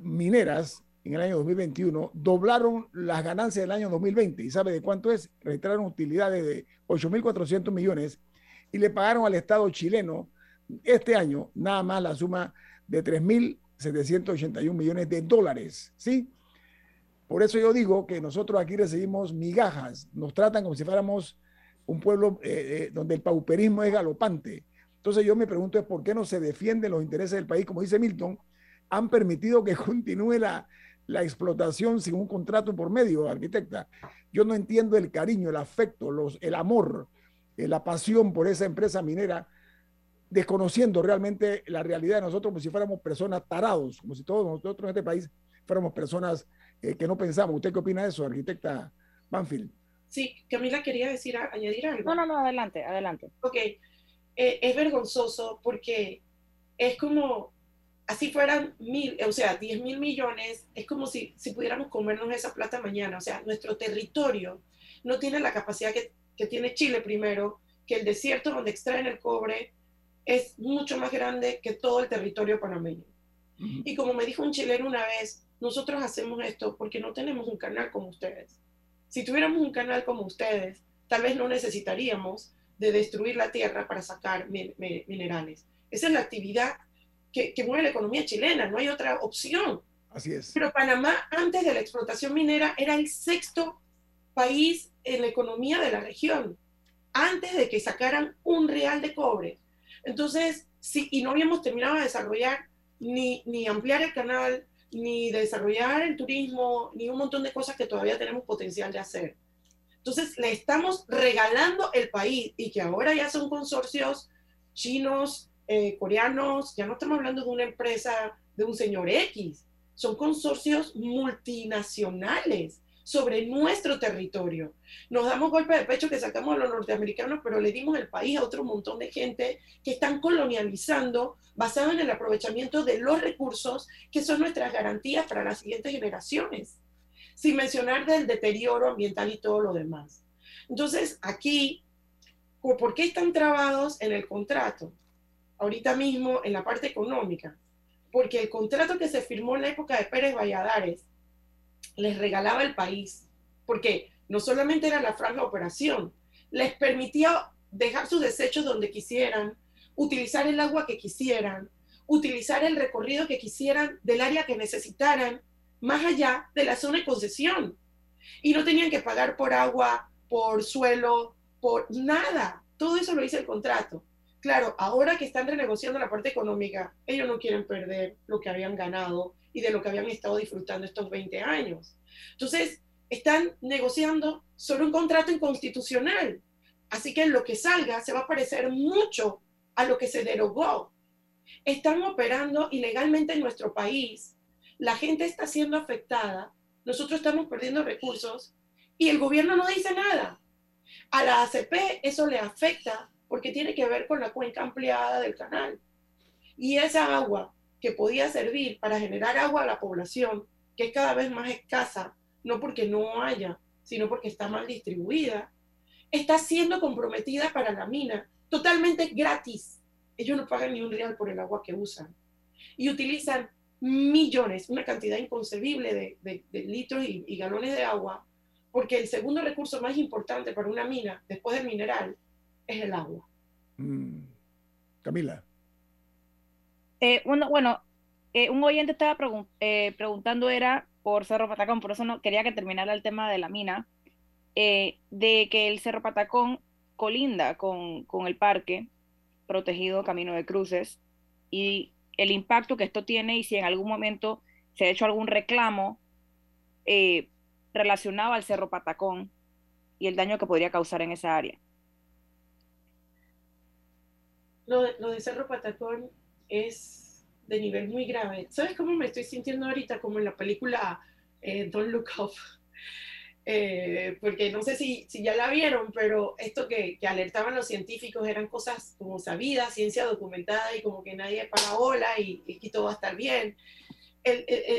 mineras en el año 2021 doblaron las ganancias del año 2020. ¿Y sabe de cuánto es? Registraron utilidades de 8.400 millones y le pagaron al Estado chileno este año nada más la suma de 3.781 millones de dólares. ¿Sí? Por eso yo digo que nosotros aquí recibimos migajas, nos tratan como si fuéramos un pueblo eh, eh, donde el pauperismo es galopante. Entonces yo me pregunto es por qué no se defienden los intereses del país, como dice Milton, han permitido que continúe la, la explotación sin un contrato por medio, arquitecta. Yo no entiendo el cariño, el afecto, los, el amor, eh, la pasión por esa empresa minera, desconociendo realmente la realidad de nosotros como si fuéramos personas tarados, como si todos nosotros en este país fuéramos personas eh, que no pensamos. ¿Usted qué opina de eso, arquitecta Banfield? Sí, Camila quería decir, añadir algo. No, no, no, adelante, adelante. Ok, eh, es vergonzoso porque es como, así fueran mil, o sea, diez mil millones, es como si, si pudiéramos comernos esa plata mañana. O sea, nuestro territorio no tiene la capacidad que, que tiene Chile primero, que el desierto donde extraen el cobre es mucho más grande que todo el territorio panameño. Y como me dijo un chileno una vez, nosotros hacemos esto porque no tenemos un canal como ustedes. Si tuviéramos un canal como ustedes, tal vez no necesitaríamos de destruir la tierra para sacar minerales. Esa es la actividad que, mueve la economía chilena, no hay otra opción. Así es. Pero Panamá, antes de la explotación minera, era el sexto país en la economía de la región, antes de que sacaran un real de cobre. Entonces, sí, y no habíamos terminado de desarrollar ni, ni ampliar el canal, ni desarrollar el turismo, ni un montón de cosas que todavía tenemos potencial de hacer. Entonces, le estamos regalando el país y que ahora ya son consorcios chinos, eh, coreanos, ya no estamos hablando de una empresa de un señor X, son consorcios multinacionales sobre nuestro territorio. Nos damos golpe de pecho que sacamos a los norteamericanos, pero le dimos el país a otro montón de gente que están colonializando basado en el aprovechamiento de los recursos que son nuestras garantías para las siguientes generaciones, sin mencionar del deterioro ambiental y todo lo demás. Entonces, aquí, ¿por qué están trabados en el contrato? Ahorita mismo en la parte económica, porque el contrato que se firmó en la época de Pérez Valladares les regalaba el país, porque no solamente era la franja operación, les permitía dejar sus desechos donde quisieran, utilizar el agua que quisieran, utilizar el recorrido que quisieran del área que necesitaran, más allá de la zona de concesión. Y no tenían que pagar por agua, por suelo, por nada. Todo eso lo dice el contrato. Claro, ahora que están renegociando la parte económica, ellos no quieren perder lo que habían ganado y de lo que habían estado disfrutando estos 20 años. Entonces, están negociando sobre un contrato inconstitucional. Así que lo que salga se va a parecer mucho a lo que se derogó. Están operando ilegalmente en nuestro país. La gente está siendo afectada. Nosotros estamos perdiendo recursos y el gobierno no dice nada. A la ACP eso le afecta porque tiene que ver con la cuenca ampliada del canal. Y esa agua que podía servir para generar agua a la población, que es cada vez más escasa, no porque no haya, sino porque está mal distribuida, está siendo comprometida para la mina, totalmente gratis. Ellos no pagan ni un real por el agua que usan. Y utilizan millones, una cantidad inconcebible de, litros y, y galones de agua porque el segundo recurso más importante para una mina, después del mineral, es el agua. Mm. Camila. Eh, bueno, eh, un oyente estaba eh, preguntando, era por Cerro Patacón, por eso no quería que terminara el tema de la mina, de que el Cerro Patacón colinda con, con el parque protegido Camino de Cruces y el impacto que esto tiene y si en algún momento se ha hecho algún reclamo relacionado al Cerro Patacón y el daño que podría causar en esa área. Lo de, Cerro Patacón es de nivel muy grave. ¿Sabes cómo me estoy sintiendo ahorita? Como en la película eh, Don't Look Up. Eh, porque no sé si, si, ya la vieron, pero esto que, que, alertaban los científicos eran cosas como sabidas, ciencia documentada y como que nadie para ola y, y todo va a estar bien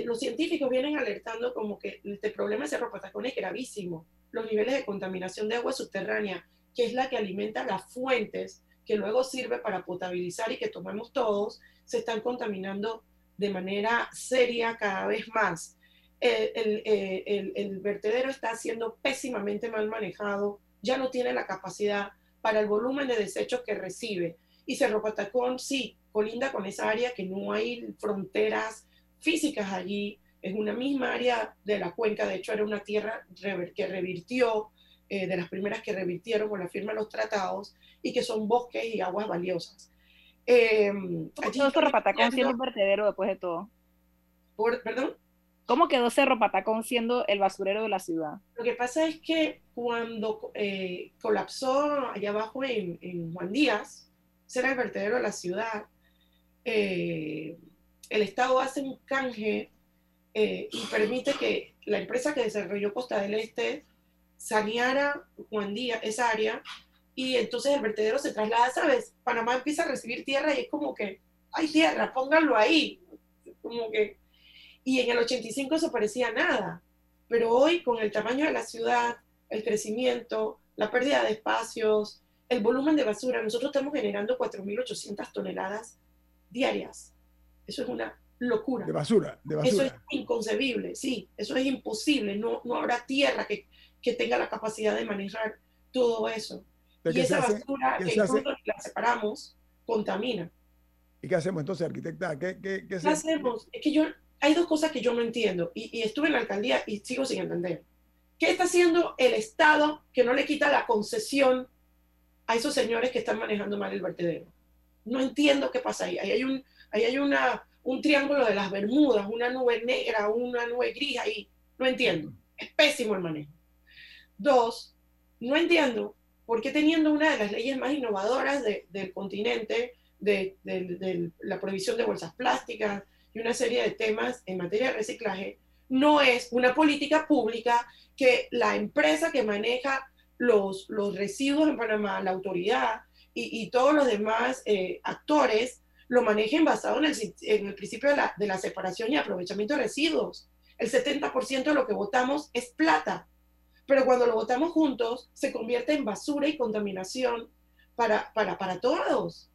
los científicos vienen alertando como que este problema de Cerro Patacón es gravísimo. Los niveles de contaminación de agua subterránea, que es la que alimenta las fuentes, que luego sirve para potabilizar y que tomemos todos, se están contaminando de manera seria cada vez más. El, el, vertedero está siendo pésimamente mal manejado, ya no tiene la capacidad para el volumen de desechos que recibe. Y Cerro Patacón sí, colinda con esa área que no hay fronteras físicas allí, es una misma área de la cuenca, de hecho era una tierra que revirtió, eh, de las primeras que revirtieron con la firma de los tratados, y que son bosques y aguas valiosas. Eh, ¿Cómo quedó Cerro Patacón siendo un vertedero después de todo? ¿Perdón? ¿Cómo quedó Cerro Patacón siendo el basurero de la ciudad? Lo que pasa es que cuando eh, colapsó allá abajo en, en, Juan Díaz, será el vertedero de la ciudad, eh, el Estado hace un canje eh, y permite que la empresa que desarrolló Costa del Este saneara Juan Díaz, esa área, y entonces el vertedero se traslada, ¿sabes? Panamá empieza a recibir tierra y es como que, hay tierra, pónganlo ahí. Como que, y en el 85 eso parecía nada, pero hoy con el tamaño de la ciudad, el crecimiento, la pérdida de espacios, el volumen de basura, nosotros estamos generando 4.800 toneladas diarias eso es una locura. De basura, de basura. Eso es inconcebible, sí, eso es imposible. No, no habrá tierra que, que tenga la capacidad de manejar todo eso. Y esa basura que incluso la separamos contamina. ¿Y qué hacemos entonces, arquitecta? ¿Qué, qué, qué, hacemos? Es que yo, hay dos cosas que yo no entiendo y, y estuve en la alcaldía y sigo sin entender. ¿Qué está haciendo el Estado que no le quita la concesión a esos señores que están manejando mal el vertedero? No entiendo qué pasa ahí. Ahí hay un, Ahí hay una, un triángulo de las Bermudas, una nube negra, una nube gris ahí. No entiendo. Es pésimo el manejo. Dos, no entiendo por qué teniendo una de las leyes más innovadoras del continente, de, de, la prohibición de bolsas plásticas y una serie de temas en materia de reciclaje, no es una política pública que la empresa que maneja los, los residuos en Panamá, la autoridad y, y todos los demás eh, actores lo manejen basado en el, en el principio de la, de la, separación y aprovechamiento de residuos. El 70% de lo que votamos es plata, pero cuando lo votamos juntos se convierte en basura y contaminación para, para, para todos.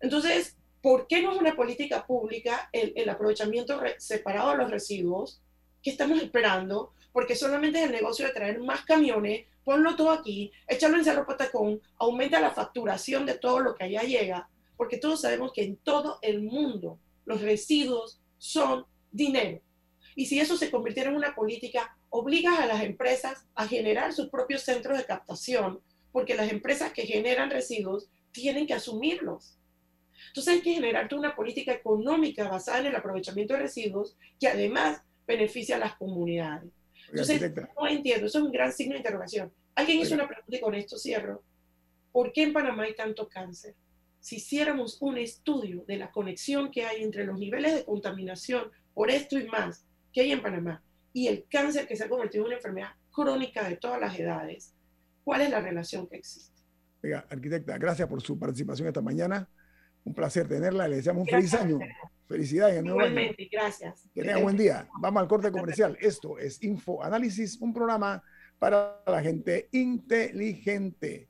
Entonces, ¿por qué no es una política pública el, el aprovechamiento separado de los residuos? ¿Qué estamos esperando? Porque solamente es el negocio de traer más camiones, ponlo todo aquí, échalo en Cerro Patacón, aumenta la facturación de todo lo que allá llega porque todos sabemos que en todo el mundo los residuos son dinero. Y si eso se convirtiera en una política, obliga a las empresas a generar sus propios centros de captación, porque las empresas que generan residuos tienen que asumirlos. Entonces hay que generar una política económica basada en el aprovechamiento de residuos que además beneficia a las comunidades. Entonces, no entiendo, eso es un gran signo de interrogación. Alguien hizo una pregunta y con esto cierro. ¿Por qué en Panamá hay tanto cáncer? si hiciéramos un estudio de la conexión que hay entre los niveles de contaminación por esto y más que hay en Panamá y el cáncer que se ha convertido en una enfermedad crónica de todas las edades, ¿cuál es la relación que existe? Oiga, arquitecta, gracias por su participación esta mañana. Un placer tenerla. Le deseamos un feliz año. Felicidades en Igualmente, gracias. Que tenga buen día. Vamos al corte comercial. Esto es Info Análisis, un programa para la gente inteligente.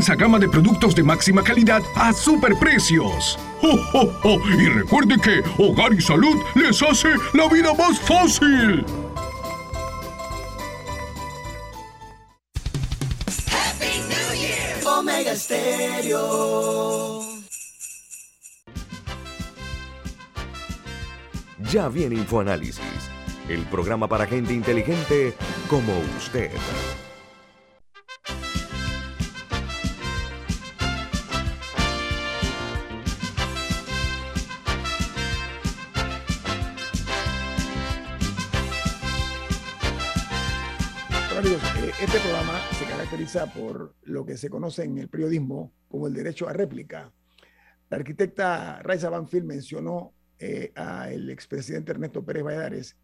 extensa gama de productos de máxima calidad a superprecios. ¡Oh, oh, oh! Y recuerde que Hogar y Salud les hace la vida más fácil. Omega Stereo. Ya viene InfoAnálisis, el programa para gente inteligente como usted. Este programa se caracteriza por lo que se conoce en el periodismo como el derecho a réplica. La arquitecta Raiza Banfield mencionó eh, al expresidente Ernesto Pérez Valladares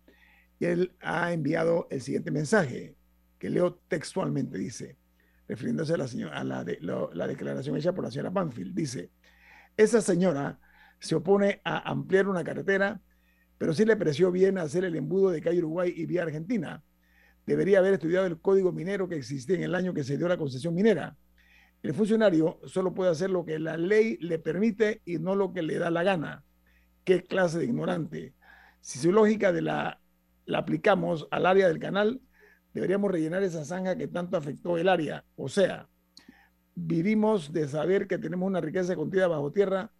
y él ha enviado el siguiente mensaje, que leo textualmente, dice, refiriéndose a la, señora, a la, de- la declaración hecha por la señora Banfield, dice, esa señora se opone a ampliar una carretera, pero sí le pareció bien hacer el embudo de calle Uruguay y vía Argentina. Debería haber estudiado el código minero que existía en el año que se dio la concesión minera. El funcionario solo puede hacer lo que la ley le permite y no lo que le da la gana. ¿Qué clase de ignorante? Si su lógica de la, la aplicamos al área del canal, deberíamos rellenar esa zanja que tanto afectó el área. O sea, vivimos de saber que tenemos una riqueza contida bajo tierra,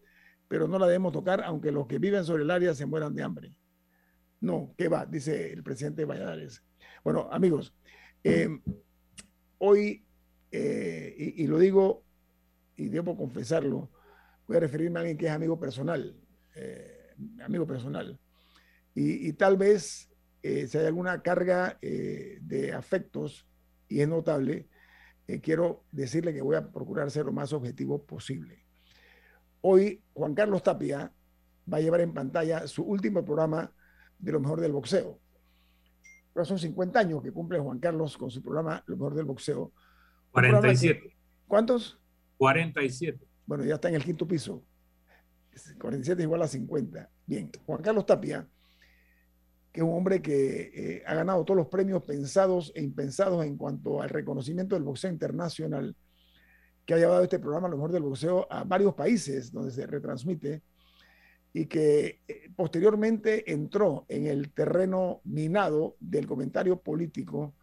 pero no la debemos tocar, aunque los que viven sobre el área se mueran de hambre. No, ¿qué va? Dice el presidente Valladares. Bueno, amigos, eh, hoy, eh, y, lo digo, y debo confesarlo, voy a referirme a alguien que es amigo personal, eh, amigo personal. Y, tal vez eh, si hay alguna carga de afectos, y es notable, quiero decirle que voy a procurar ser lo más objetivo posible. Hoy Juan Carlos Tapia va a llevar en pantalla su último programa de lo mejor del boxeo. Pero son 50 años que cumple Juan Carlos con su programa Lo mejor del boxeo. Un programa que- 47. ¿Cuántos? 47. Bueno, ya está en el quinto piso. 47 es igual a 50. Bien, Juan Carlos Tapia, que es un hombre que eh, ha ganado todos los premios pensados e impensados en cuanto al reconocimiento del boxeo internacional, que ha llevado este programa, lo mejor del boxeo, a varios países donde se retransmite y que eh, posteriormente entró en el terreno minado del comentario político,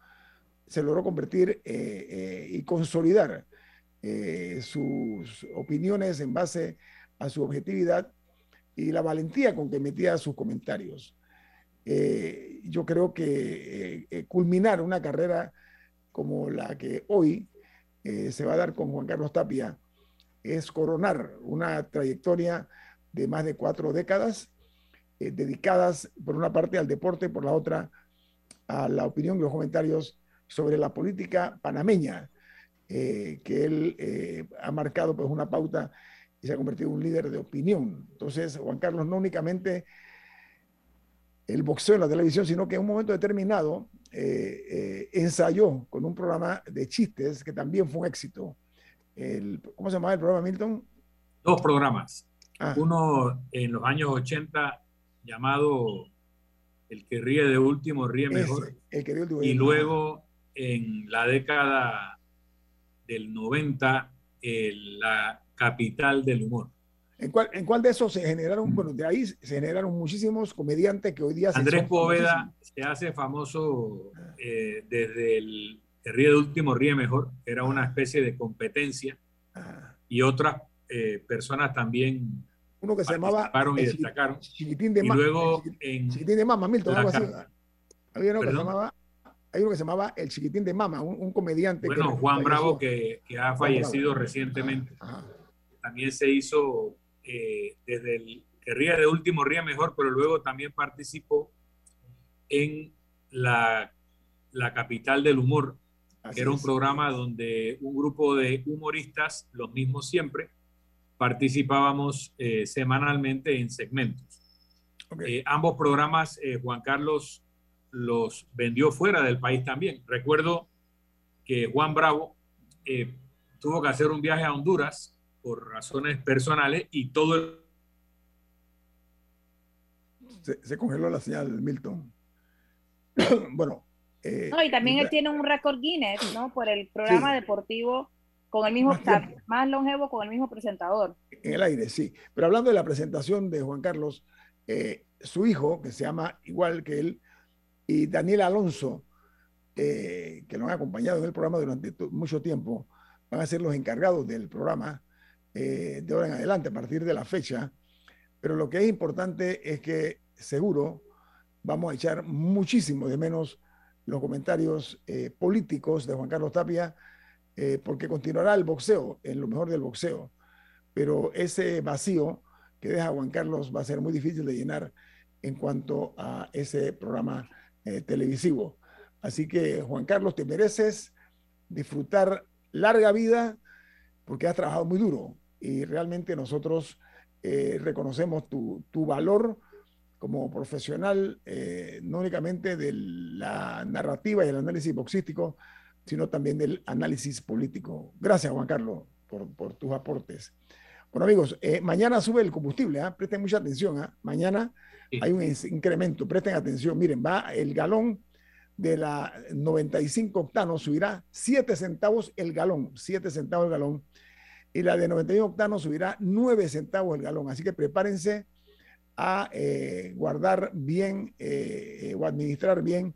se logró convertir eh, eh, y consolidar sus opiniones en base a su objetividad y la valentía con que metía sus comentarios. Yo creo que culminar una carrera como la que hoy se va a dar con Juan Carlos Tapia es coronar una trayectoria de más de cuatro décadas eh, dedicadas por una parte al deporte, por la otra a la opinión y los comentarios sobre la política panameña, eh, que él eh, ha marcado pues una pauta y se ha convertido en un líder de opinión. Entonces, Juan Carlos no únicamente el boxeo en la televisión, sino que en un momento determinado eh, eh, ensayó con un programa de chistes que también fue un éxito. El, ¿Cómo se llamaba el programa, Milton? Dos programas. Ah. Uno en los años 80 llamado El que ríe de último ríe mejor. Ese, el que el duelo. Y luego en la década del 90, el- la capital del humor. ¿En cuál, ¿En cuál de esos se generaron? Bueno, de ahí se generaron muchísimos comediantes que hoy día se Andrés Poveda se hace famoso eh, desde el que ríe de último ríe mejor, era una especie de competencia, Ah, y otras eh, personas también uno que se llamaba y destacaron. Chiquitín de Y Mama. luego en Chiquitín de Mama, Milton, algo así. Había uno que se llamaba hay uno que se llamaba El Chiquitín de Mama, un, comediante. Bueno, Juan Bravo, que, que, ha fallecido recientemente. También se hizo eh, desde el que ría de último ría mejor, pero luego también participó en la, la capital del humor, que era un programa donde un grupo de humoristas, los mismos siempre, participábamos eh, semanalmente en segmentos. Eh, ambos programas, eh, Juan Carlos los vendió fuera del país también. Recuerdo que Juan Bravo tuvo que hacer un viaje a Honduras por razones personales y todo el... Se, se congeló la señal, Milton. bueno. no, y también él tiene un récord Guinness, ¿no? Por el programa deportivo con el mismo, más, más, longevo con el mismo presentador. En el aire, sí. Pero hablando de la presentación de Juan Carlos, eh, su hijo, que se llama igual que él, y Daniel Alonso, eh, que lo han acompañado en el programa durante mucho tiempo, van a ser los encargados del programa eh, de ahora en adelante, a partir de la fecha. Pero lo que es importante es que seguro vamos a echar muchísimo de menos los comentarios políticos de Juan Carlos Tapia eh, porque continuará el boxeo, en lo mejor del boxeo, pero ese vacío que deja Juan Carlos va a ser muy difícil de llenar en cuanto a ese programa eh, televisivo. Así que Juan Carlos, te mereces disfrutar larga vida porque has trabajado muy duro y realmente nosotros eh, reconocemos tu, tu, valor como profesional, no únicamente de la narrativa y el análisis boxístico, sino también del análisis político. Gracias, Juan Carlos, por, tus aportes. Bueno, amigos, eh, mañana sube el combustible, ¿ah? presten mucha atención. ¿ah? Mañana hay un incremento, presten atención. Miren, va el galón de la 95 octanos, subirá 7 centavos el galón, 7 centavos el galón. Y la de 91 octanos subirá 9 centavos el galón. Así que prepárense a eh, guardar bien eh, o administrar bien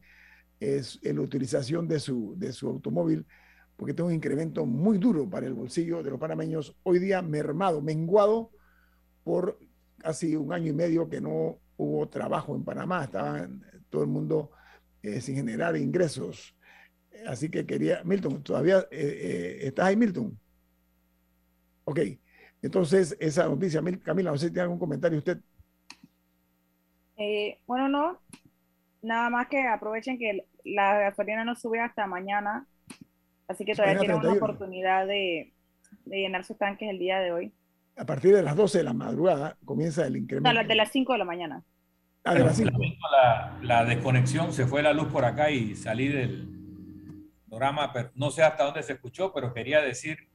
es la utilización de su, de su automóvil, porque tengo un incremento muy duro para el bolsillo de los panameños, hoy día mermado, menguado por casi un año y medio que no hubo trabajo en Panamá, estaba todo el mundo eh, sin generar ingresos. Así que quería, Milton, ¿todavía eh, eh, estás ahí, Milton? Ok, entonces esa noticia, Camila, no sé si tiene algún comentario usted. bueno, no, nada más que aprovechen que la gasolina no sube hasta mañana, así que todavía tienen una oportunidad de, llenar sus tanques el día de hoy. A partir de las 12 de la madrugada comienza el incremento. No, de las 5 de la mañana. Ah, de las 5. La, desconexión, se fue la luz por acá y salí del programa, pero no sé hasta dónde se escuchó, pero quería decir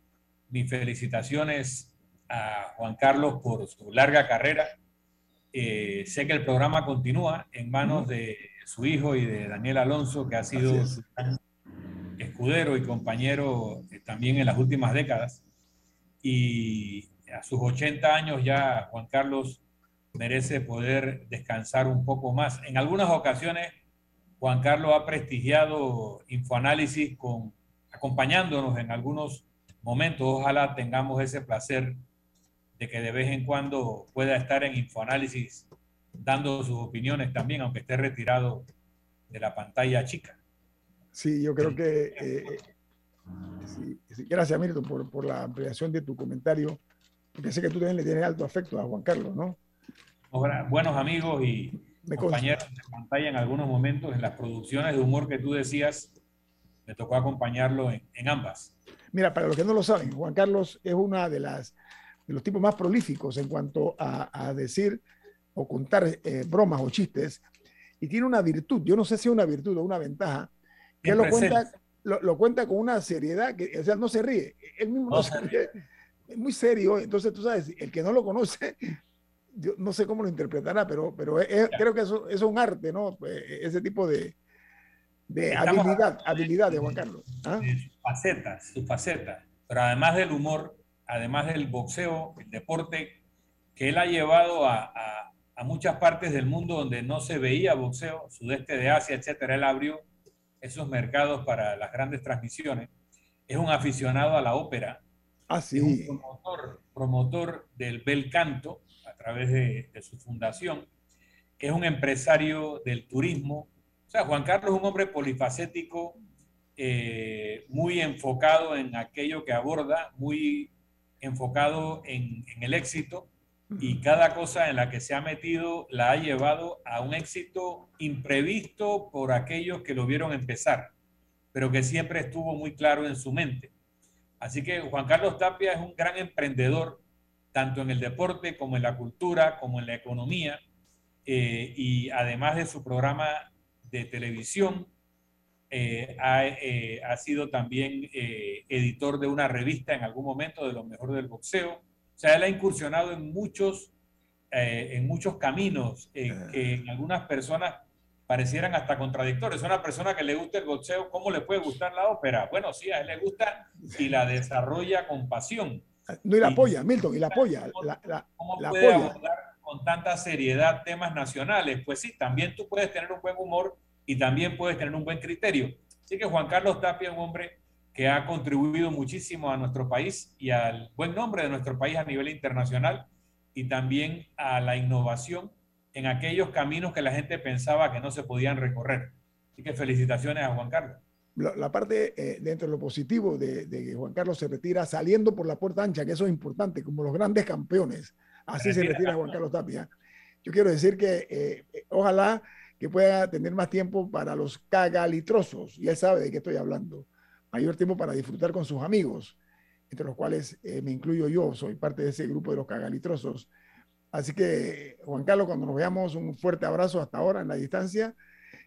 mis felicitaciones a Juan Carlos por su larga carrera. Eh, sé que el programa continúa en manos de su hijo y de Daniel Alonso, que ha sido su escudero y compañero eh, también en las últimas décadas. Y a sus 80 años ya Juan Carlos merece poder descansar un poco más. En algunas ocasiones Juan Carlos ha prestigiado Infoanálisis con, acompañándonos en algunos momentos. Ojalá tengamos ese placer de que de vez en cuando pueda estar en Infoanálisis dando sus opiniones también, aunque esté retirado de la pantalla chica. Sí, yo creo que... Eh, gracias, Milton, por, por, la ampliación de tu comentario, porque sé que tú también le tienes alto afecto a Juan Carlos, ¿no? Buenos amigos y compañeros de pantalla en algunos momentos, en las producciones de humor que tú decías, me tocó acompañarlo en, ambas. Mira, para los que no lo saben, Juan Carlos es una de las de los tipos más prolíficos en cuanto a, a decir o contar eh, bromas o chistes, y tiene una virtud, yo no sé si es una virtud o una ventaja, que lo cuenta, lo, cuenta con una seriedad, que, o sea, no se ríe, él mismo no, se ríe, es muy serio, entonces tú sabes, el que no lo conoce, yo no sé cómo lo interpretará, pero, pero creo que eso, es un arte, ¿no? Pues, ese tipo de, de habilidad, habilidad de Juan Carlos. ¿ah? Sus facetas, sus facetas, pero además del humor, además del boxeo, el deporte, que él ha llevado a, a muchas partes del mundo donde no se veía boxeo, sudeste de Asia, etcétera. Él abrió esos mercados para las grandes transmisiones. Es un aficionado a la ópera. Ah, sí. Es un promotor, promotor del bel canto a través de, su fundación. Es un empresario del turismo. sea, Juan Carlos es un hombre polifacético, eh, muy enfocado en aquello que aborda, muy enfocado en, en, el éxito y cada cosa en la que se ha metido la ha llevado a un éxito imprevisto por aquellos que lo vieron empezar, pero que siempre estuvo muy claro en su mente. Así que Juan Carlos Tapia es un gran emprendedor, tanto en el deporte como en la cultura, como en la economía, eh, y además de su programa de televisión, eh, ha, eh, ha, sido también editor de una revista en algún momento de lo mejor del boxeo. O sea, él ha incursionado en muchos, en muchos caminos que en algunas personas parecieran hasta contradictorios. Una persona que le gusta el boxeo, ¿cómo le puede gustar la ópera? Bueno, sí, a él le gusta y la desarrolla con pasión. No, y la apoya, Milton, y la apoya. ¿Cómo, puede abordar con tanta seriedad temas nacionales? Pues sí, también tú puedes tener un buen humor y también puedes tener un buen criterio. Así que Juan Carlos Tapia es un hombre que ha contribuido muchísimo a nuestro país y al buen nombre de nuestro país a nivel internacional y también a la innovación en aquellos caminos que la gente pensaba que no se podían recorrer. Así que felicitaciones a Juan Carlos. La, parte eh, dentro de lo positivo de, que Juan Carlos se retira saliendo por la puerta ancha, que eso es importante, como los grandes campeones. Así se retira Juan Carlos Tapia. Yo quiero decir que eh, ojalá que pueda tener más tiempo para los cagalitrosos, y él sabe de qué estoy hablando, mayor tiempo para disfrutar con sus amigos, entre los cuales eh, me incluyo yo, soy parte de ese grupo de los cagalitrosos Así que, Juan Carlos, cuando nos veamos, un fuerte abrazo hasta ahora en la distancia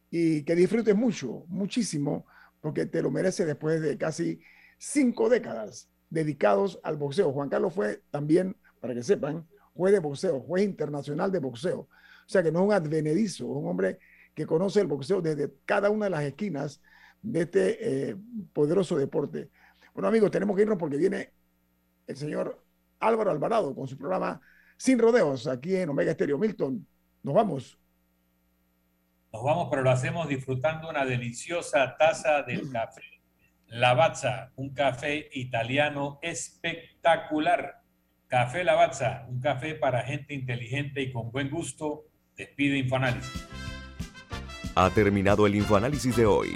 y que disfrutes mucho, muchísimo, porque te lo merece después de casi cinco décadas dedicados al boxeo. Juan Carlos fue también, para que sepan, juez de boxeo, juez internacional de boxeo. O sea que no es un advenedizo, es un hombre que conoce el boxeo desde cada una de las esquinas de este eh, poderoso deporte. Bueno, amigos, tenemos que irnos porque viene el señor Álvaro Alvarado con su programa sin rodeos aquí en Omega Estéreo. Milton, nos vamos. Nos vamos, pero lo hacemos disfrutando una deliciosa taza del café Lavazza, un café italiano espectacular. Café Lavazza, un café para gente inteligente y con buen gusto. Despide Infoanálisis. Ha terminado el Infoanálisis de hoy.